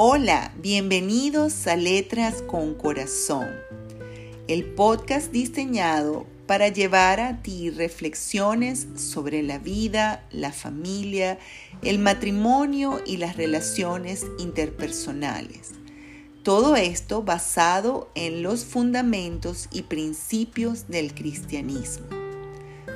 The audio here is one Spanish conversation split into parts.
Hola, bienvenidos a Letras con Corazón, el podcast diseñado para llevar a ti reflexiones sobre la vida, la familia, el matrimonio y las relaciones interpersonales. Todo esto basado en los fundamentos y principios del cristianismo.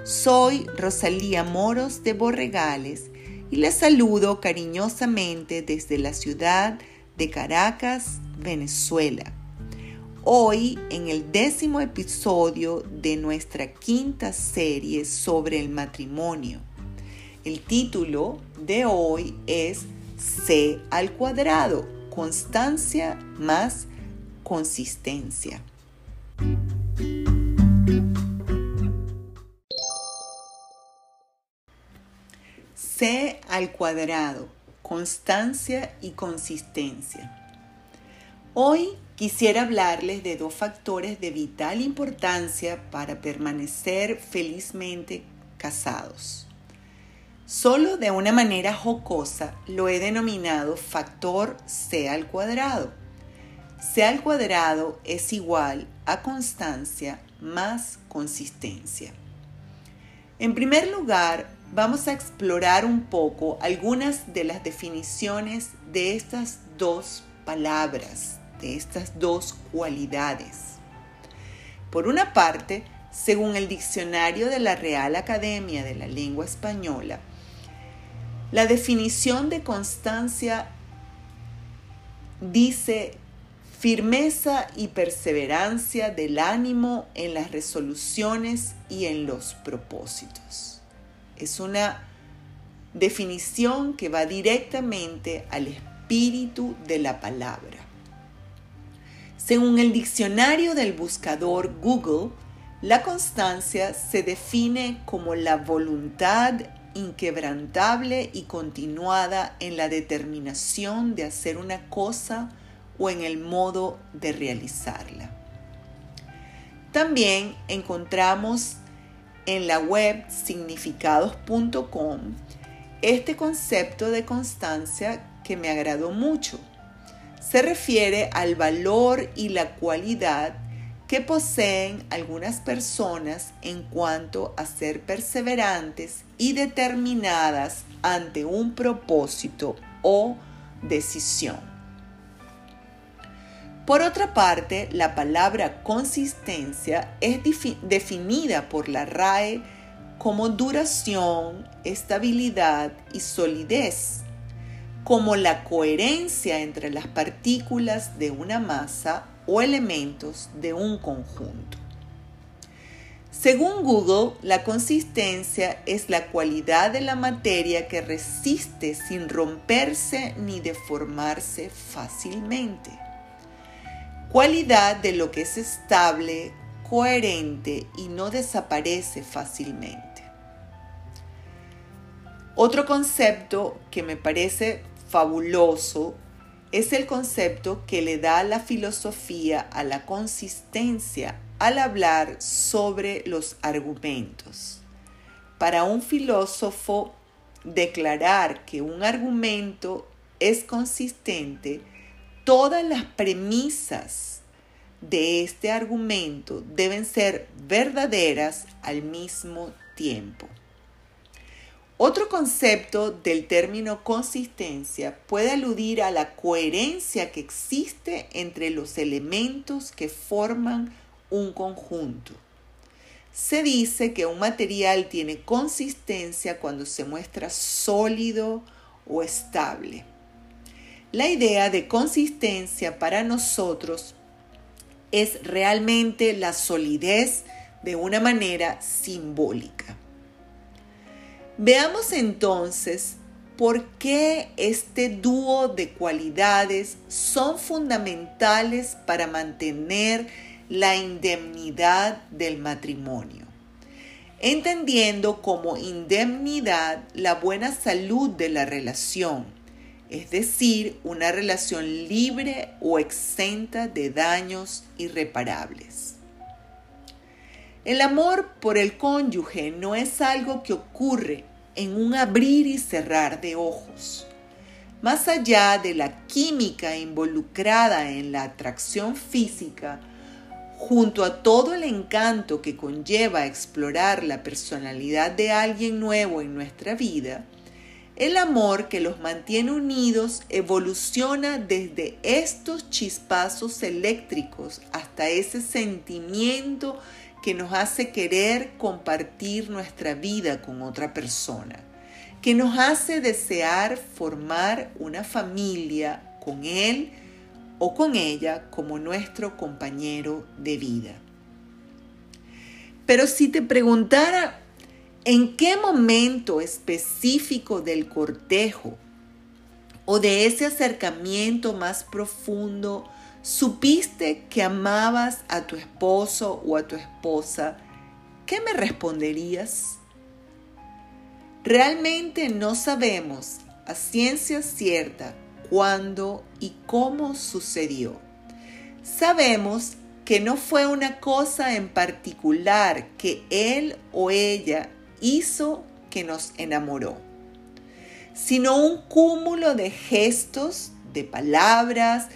Soy Rosalía Moros de Borregales y les saludo cariñosamente desde la ciudad de Caracas, Venezuela. Hoy en el décimo episodio de nuestra quinta serie sobre el matrimonio. El título de hoy es C al cuadrado, constancia más consistencia. C al cuadrado, constancia y consistencia. Hoy quisiera hablarles de dos factores de vital importancia para permanecer felizmente casados. Solo de una manera jocosa lo he denominado factor C al cuadrado. C al cuadrado es igual a constancia más consistencia. En primer lugar, vamos a explorar un poco algunas de las definiciones de estas dos palabras, de estas dos cualidades. Por una parte, según el diccionario de la Real Academia de la Lengua Española, la definición de constancia dice firmeza y perseverancia del ánimo en las resoluciones y en los propósitos. Es una definición que va directamente al espíritu de la palabra. Según el diccionario del buscador Google, la constancia se define como la voluntad inquebrantable y continuada en la determinación de hacer una cosa o en el modo de realizarla. También encontramos en la web significados.com este concepto de constancia que me agradó mucho. Se refiere al valor y la cualidad que poseen algunas personas en cuanto a ser perseverantes y determinadas ante un propósito o decisión. Por otra parte, la palabra consistencia es definida por la RAE como duración, estabilidad y solidez, como la coherencia entre las partículas de una masa o elementos de un conjunto. Según Google, la consistencia es la cualidad de la materia que resiste sin romperse ni deformarse fácilmente cualidad de lo que es estable, coherente y no desaparece fácilmente. Otro concepto que me parece fabuloso es el concepto que le da la filosofía a la consistencia al hablar sobre los argumentos. Para un filósofo, declarar que un argumento es consistente todas las premisas de este argumento deben ser verdaderas al mismo tiempo. Otro concepto del término consistencia puede aludir a la coherencia que existe entre los elementos que forman un conjunto. Se dice que un material tiene consistencia cuando se muestra sólido o estable. La idea de consistencia para nosotros es realmente la solidez de una manera simbólica. Veamos entonces por qué este dúo de cualidades son fundamentales para mantener la indemnidad del matrimonio, entendiendo como indemnidad la buena salud de la relación es decir, una relación libre o exenta de daños irreparables. El amor por el cónyuge no es algo que ocurre en un abrir y cerrar de ojos. más allá de la química involucrada en la atracción física, junto a todo el encanto que conlleva explorar la personalidad de alguien nuevo en nuestra vida, el amor que los mantiene unidos evoluciona desde estos chispazos eléctricos hasta ese sentimiento que nos hace querer compartir nuestra vida con otra persona que nos hace desear formar una familia con Él o con ella como nuestro compañero de vida. Pero si te preguntara en qué momento específico del cortejo o de ese acercamiento más profundo supiste que amabas a tu esposo o a tu esposa, ¿qué me responderías? Realmente no sabemos a ciencia cierta cuándo y cómo sucedió. Sabemos que no fue una cosa en particular que él o ella hizo que nos enamoró, sino un cúmulo de gestos, de palabras,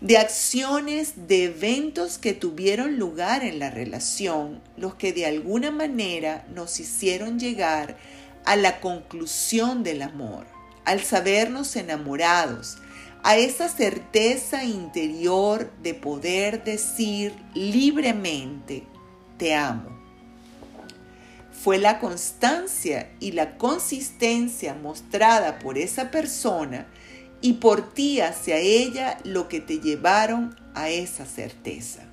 de acciones, de eventos que tuvieron lugar en la relación, los que de alguna manera nos hicieron llegar a la conclusión del amor, al sabernos enamorados, a esa certeza interior de poder decir libremente, te amo. Fue la constancia y la consistencia mostrada por esa persona y por ti hacia ella lo que te llevaron a esa certeza.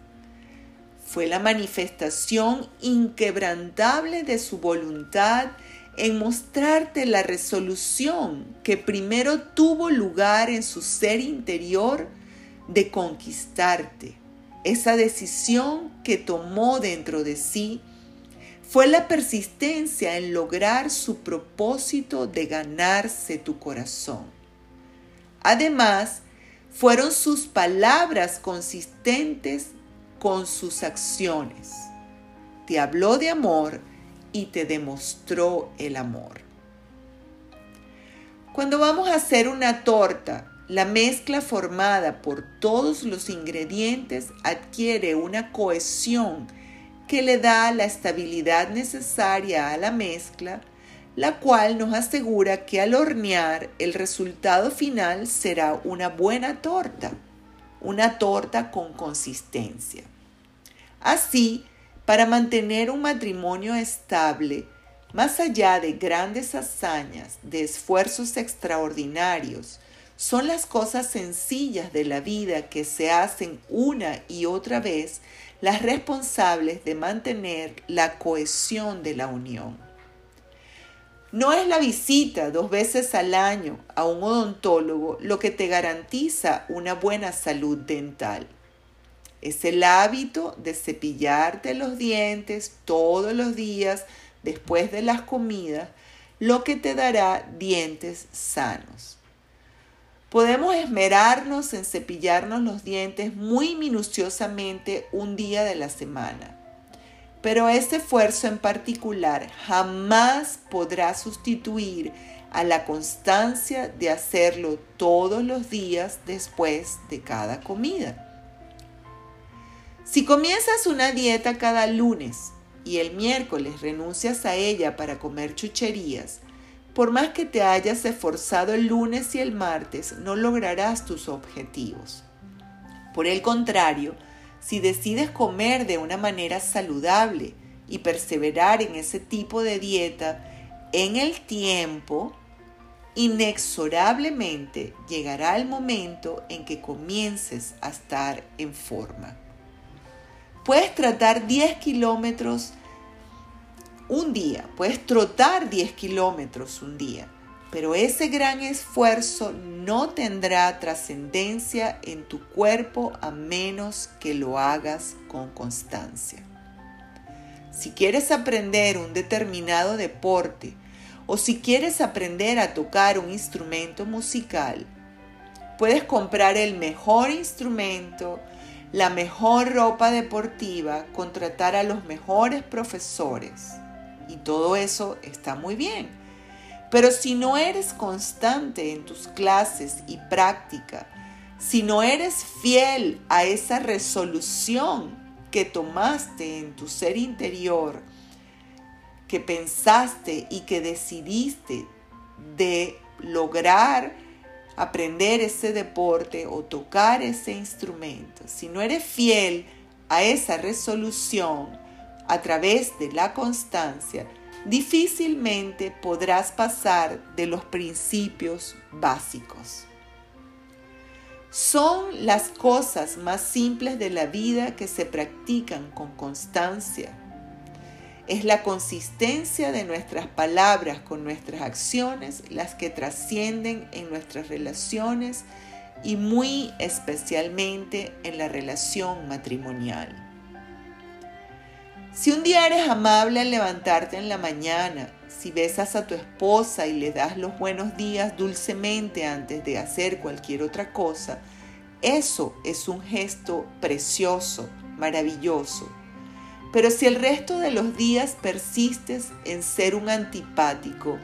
Fue la manifestación inquebrantable de su voluntad en mostrarte la resolución que primero tuvo lugar en su ser interior de conquistarte. Esa decisión que tomó dentro de sí fue la persistencia en lograr su propósito de ganarse tu corazón. Además, fueron sus palabras consistentes con sus acciones. Te habló de amor, y te demostró el amor. Cuando vamos a hacer una torta, la mezcla formada por todos los ingredientes adquiere una cohesión que le da la estabilidad necesaria a la mezcla, la cual nos asegura que al hornear el resultado final será una buena torta, una torta con consistencia. Así, para mantener un matrimonio estable, más allá de grandes hazañas, de esfuerzos extraordinarios, son las cosas sencillas de la vida que se hacen una y otra vez las responsables de mantener la cohesión de la unión. No es la visita dos veces al año a un odontólogo lo que te garantiza una buena salud dental. Es el hábito de cepillarte los dientes todos los días después de las comidas lo que te dará dientes sanos. Podemos esmerarnos en cepillarnos los dientes muy minuciosamente un día de la semana, pero ese esfuerzo en particular jamás podrá sustituir a la constancia de hacerlo todos los días después de cada comida. Si comienzas una dieta cada lunes y el miércoles renuncias a ella para comer chucherías, por más que te hayas esforzado el lunes y el martes, no lograrás tus objetivos. Por el contrario, si decides comer de una manera saludable y perseverar en ese tipo de dieta, en el tiempo, inexorablemente llegará el momento en que comiences a estar en forma. Puedes tratar 10 kilómetros un día, puedes trotar 10 kilómetros un día, pero ese gran esfuerzo no tendrá trascendencia en tu cuerpo a menos que lo hagas con constancia. Si quieres aprender un determinado deporte o si quieres aprender a tocar un instrumento musical, puedes comprar el mejor instrumento, la mejor ropa deportiva, contratar a los mejores profesores. Y todo eso está muy bien. Pero si no eres constante en tus clases y práctica, si no eres fiel a esa resolución que tomaste en tu ser interior, que pensaste y que decidiste de lograr aprender ese deporte o tocar ese instrumento, si no eres fiel a esa resolución a través de la constancia, difícilmente podrás pasar de los principios básicos. Son las cosas más simples de la vida que se practican con constancia. Es la consistencia de nuestras palabras con nuestras acciones las que trascienden en nuestras relaciones y muy especialmente en la relación matrimonial. Si un día eres amable al levantarte en la mañana, si besas a tu esposa y le das los buenos días dulcemente antes de hacer cualquier otra cosa, eso es un gesto precioso, maravilloso. Pero si el resto de los días persistes en ser un antipático,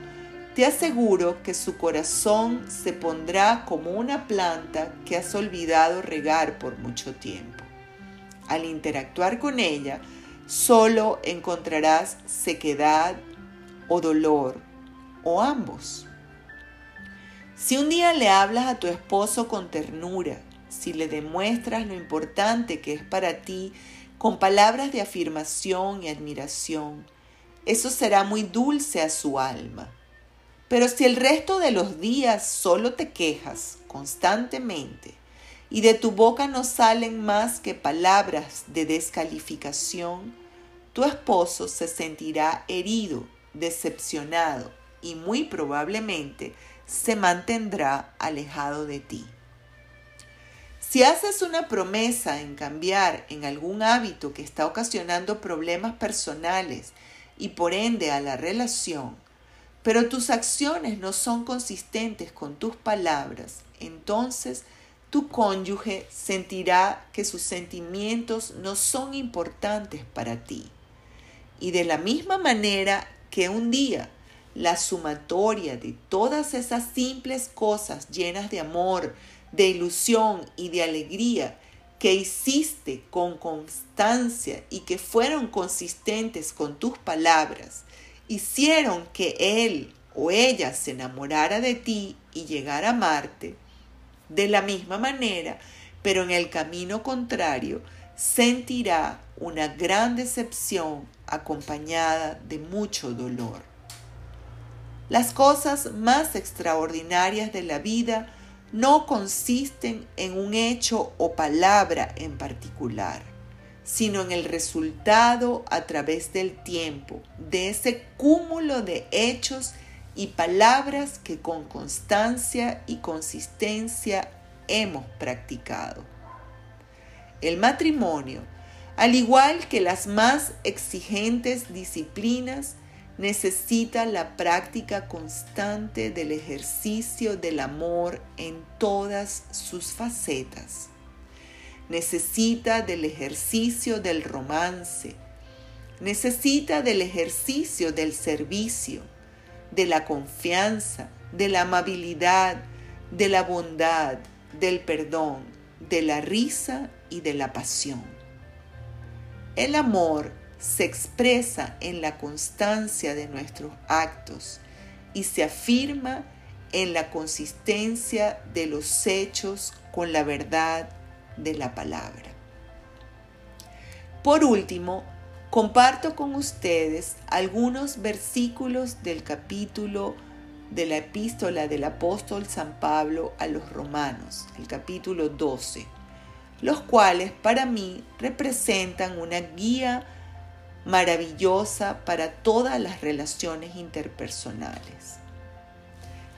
te aseguro que su corazón se pondrá como una planta que has olvidado regar por mucho tiempo. Al interactuar con ella, solo encontrarás sequedad o dolor o ambos. Si un día le hablas a tu esposo con ternura, si le demuestras lo importante que es para ti con palabras de afirmación y admiración, eso será muy dulce a su alma. Pero si el resto de los días solo te quejas constantemente y de tu boca no salen más que palabras de descalificación, tu esposo se sentirá herido, decepcionado y muy probablemente se mantendrá alejado de ti. Si haces una promesa en cambiar en algún hábito que está ocasionando problemas personales y por ende a la relación, pero tus acciones no son consistentes con tus palabras, entonces tu cónyuge sentirá que sus sentimientos no son importantes para ti. Y de la misma manera que un día la sumatoria de todas esas simples cosas llenas de amor, de ilusión y de alegría que hiciste con constancia y que fueron consistentes con tus palabras, hicieron que él o ella se enamorara de ti y llegara a amarte, de la misma manera, pero en el camino contrario, sentirá una gran decepción acompañada de mucho dolor. Las cosas más extraordinarias de la vida no consisten en un hecho o palabra en particular, sino en el resultado a través del tiempo de ese cúmulo de hechos y palabras que con constancia y consistencia hemos practicado. El matrimonio, al igual que las más exigentes disciplinas, necesita la práctica constante del ejercicio del amor en todas sus facetas. Necesita del ejercicio del romance. Necesita del ejercicio del servicio, de la confianza, de la amabilidad, de la bondad, del perdón, de la risa y de la pasión. El amor se expresa en la constancia de nuestros actos y se afirma en la consistencia de los hechos con la verdad de la palabra. Por último, comparto con ustedes algunos versículos del capítulo de la epístola del apóstol San Pablo a los romanos, el capítulo 12, los cuales para mí representan una guía maravillosa para todas las relaciones interpersonales.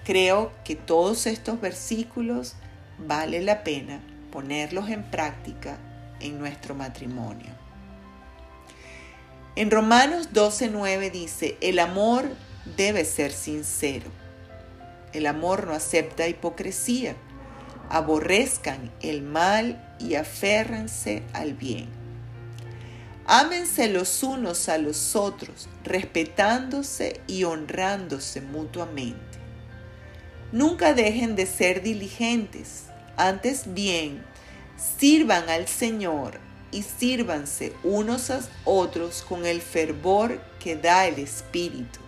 Creo que todos estos versículos vale la pena ponerlos en práctica en nuestro matrimonio. En Romanos 12:9 dice, el amor debe ser sincero. El amor no acepta hipocresía. Aborrezcan el mal y aférrense al bien Ámense los unos a los otros, respetándose y honrándose mutuamente. Nunca dejen de ser diligentes, antes bien, sirvan al Señor y sírvanse unos a otros con el fervor que da el Espíritu.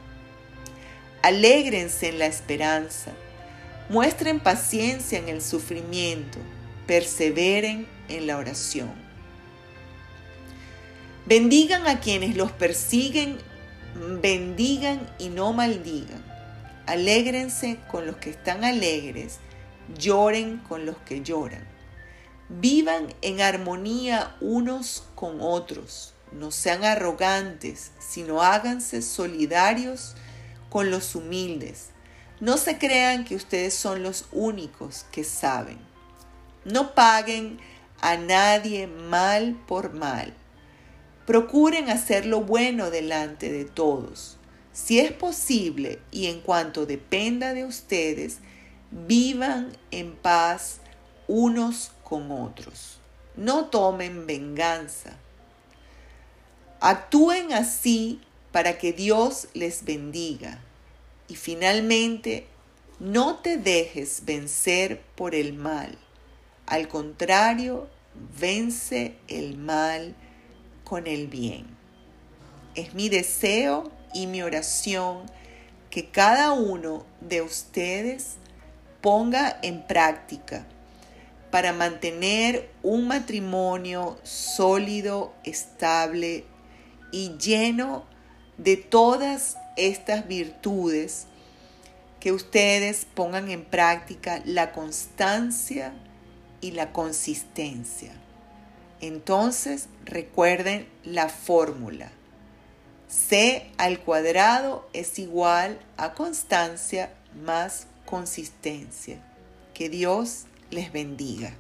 Alégrense en la esperanza, muestren paciencia en el sufrimiento, perseveren en la oración. Bendigan a quienes los persiguen, bendigan y no maldigan. Alégrense con los que están alegres, lloren con los que lloran. Vivan en armonía unos con otros. No sean arrogantes, sino háganse solidarios con los humildes. No se crean que ustedes son los únicos que saben. No paguen a nadie mal por mal. Procuren hacer lo bueno delante de todos. Si es posible y en cuanto dependa de ustedes, vivan en paz unos otros. No tomen venganza. Actúen así para que Dios les bendiga. Y finalmente, no te dejes vencer por el mal. Al contrario, vence el mal con el bien. Es mi deseo y mi oración que cada uno de ustedes ponga en práctica para mantener un matrimonio sólido, estable y lleno de todas estas virtudes, que ustedes pongan en práctica la constancia y la consistencia. Entonces recuerden la fórmula. C al cuadrado es igual a constancia más consistencia. Que Dios les bendiga.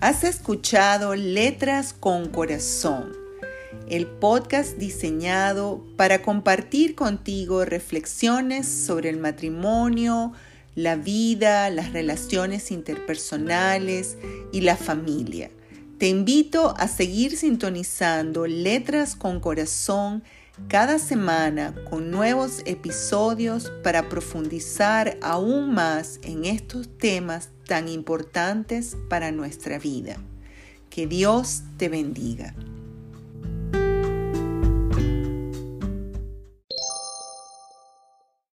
Has escuchado Letras con Corazón, el podcast diseñado para compartir contigo reflexiones sobre el matrimonio, la vida, las relaciones interpersonales y la familia te invito a seguir sintonizando Letras con Corazón cada semana con nuevos episodios para profundizar aún más en estos temas tan importantes para nuestra vida. Que Dios te bendiga.